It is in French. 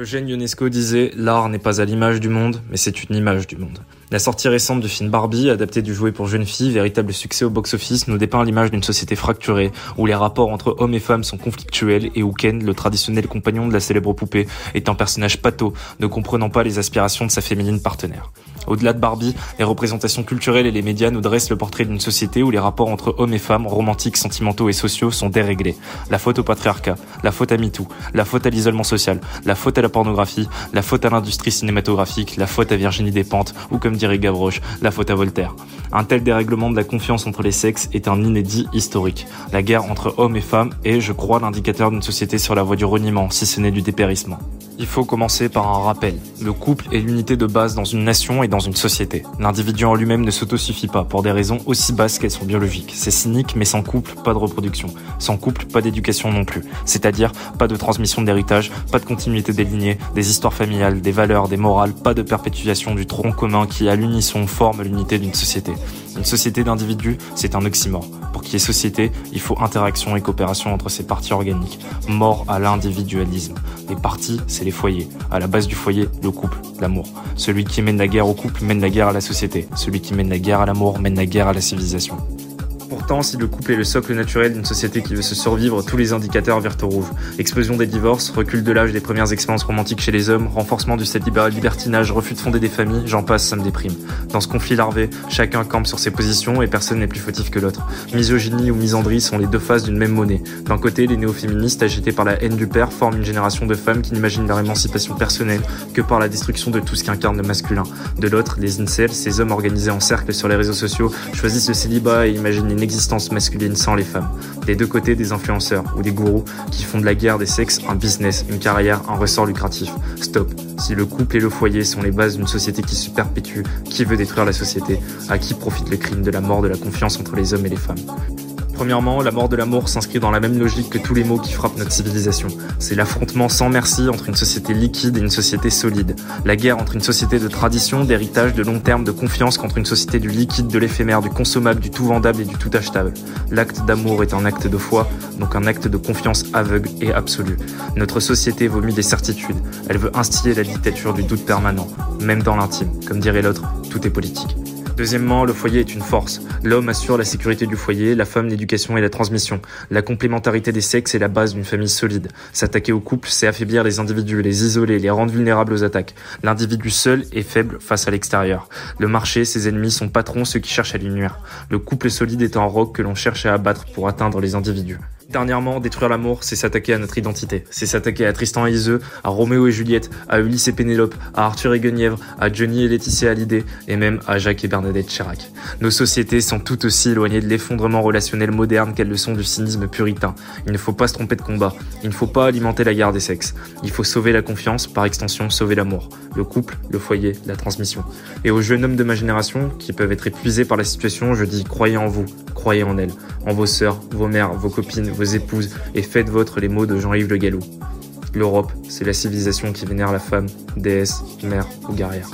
Eugène Ionesco disait L'art n'est pas à l'image du monde, mais c'est une image du monde. La sortie récente du film Barbie, adapté du jouet pour jeunes filles, véritable succès au box-office, nous dépeint l'image d'une société fracturée, où les rapports entre hommes et femmes sont conflictuels et où Ken, le traditionnel compagnon de la célèbre poupée, est un personnage pato, ne comprenant pas les aspirations de sa féminine partenaire. Au-delà de Barbie, les représentations culturelles et les médias nous dressent le portrait d'une société où les rapports entre hommes et femmes, romantiques, sentimentaux et sociaux, sont déréglés. La faute au patriarcat, la faute à MeToo, la faute à l'isolement social, la faute à la pornographie, la faute à l'industrie cinématographique, la faute à Virginie Despentes, ou comme dirait Gavroche, la faute à Voltaire. Un tel dérèglement de la confiance entre les sexes est un inédit historique. La guerre entre hommes et femmes est, je crois, l'indicateur d'une société sur la voie du reniement, si ce n'est du dépérissement. Il faut commencer par un rappel. Le couple est l'unité de base dans une nation et dans une société. L'individu en lui-même ne s'autosuffit pas pour des raisons aussi basses qu'elles sont biologiques. C'est cynique, mais sans couple, pas de reproduction. Sans couple, pas d'éducation non plus. C'est-à-dire, pas de transmission d'héritage, pas de continuité des lignées, des histoires familiales, des valeurs, des morales, pas de perpétuation du tronc commun qui, à l'unisson, forme l'unité d'une société. Une société d'individus, c'est un oxymore. Pour qu'il y ait société, il faut interaction et coopération entre ces parties organiques. Mort à l'individualisme. Les parties, c'est les foyers. À la base du foyer, le couple, l'amour. Celui qui mène la guerre au couple mène la guerre à la société. Celui qui mène la guerre à l'amour mène la guerre à la civilisation. Pourtant, si le couple est le socle naturel d'une société qui veut se survivre, tous les indicateurs virent au rouge. Explosion des divorces, recul de l'âge des premières expériences romantiques chez les hommes, renforcement du libéral libertinage, refus de fonder des familles, j'en passe, ça me déprime. Dans ce conflit larvé, chacun campe sur ses positions et personne n'est plus fautif que l'autre. Misogynie ou misandrie sont les deux faces d'une même monnaie. D'un côté, les néo-féministes agités par la haine du père forment une génération de femmes qui n'imaginent leur émancipation personnelle que par la destruction de tout ce qui incarne le masculin. De l'autre, les incels, ces hommes organisés en cercle sur les réseaux sociaux, choisissent le célibat et imaginent une existence masculine sans les femmes. Des deux côtés, des influenceurs ou des gourous qui font de la guerre des sexes un business, une carrière, un ressort lucratif. Stop. Si le couple et le foyer sont les bases d'une société qui se perpétue, qui veut détruire la société À qui profite le crime de la mort de la confiance entre les hommes et les femmes? Premièrement, la mort de l'amour s'inscrit dans la même logique que tous les maux qui frappent notre civilisation. C'est l'affrontement sans merci entre une société liquide et une société solide. La guerre entre une société de tradition, d'héritage, de long terme, de confiance contre une société du liquide, de l'éphémère, du consommable, du tout vendable et du tout achetable. L'acte d'amour est un acte de foi, donc un acte de confiance aveugle et absolue. Notre société vomit des certitudes. Elle veut instiller la dictature du doute permanent, même dans l'intime. Comme dirait l'autre, tout est politique. Deuxièmement, le foyer est une force. L'homme assure la sécurité du foyer, la femme l'éducation et la transmission. La complémentarité des sexes est la base d'une famille solide. S'attaquer au couple, c'est affaiblir les individus, les isoler, les rendre vulnérables aux attaques. L'individu seul est faible face à l'extérieur. Le marché, ses ennemis, son patron, ceux qui cherchent à lui nuire. Le couple solide est un roc que l'on cherche à abattre pour atteindre les individus. Dernièrement, détruire l'amour, c'est s'attaquer à notre identité. C'est s'attaquer à Tristan et Iseux, à Roméo et Juliette, à Ulysse et Pénélope, à Arthur et Guenièvre, à Johnny et Laetitia Hallyday, et même à Jacques et Bernadette Chirac. Nos sociétés sont tout aussi éloignées de l'effondrement relationnel moderne qu'elles le sont du cynisme puritain. Il ne faut pas se tromper de combat. Il ne faut pas alimenter la guerre des sexes. Il faut sauver la confiance, par extension sauver l'amour. Le couple, le foyer, la transmission. Et aux jeunes hommes de ma génération, qui peuvent être épuisés par la situation, je dis croyez en vous, croyez en elles, en vos sœurs, vos mères, vos copines, vos épouses, et faites vôtre les mots de Jean-Yves Le Gallou. L'Europe, c'est la civilisation qui vénère la femme, déesse, mère ou guerrière.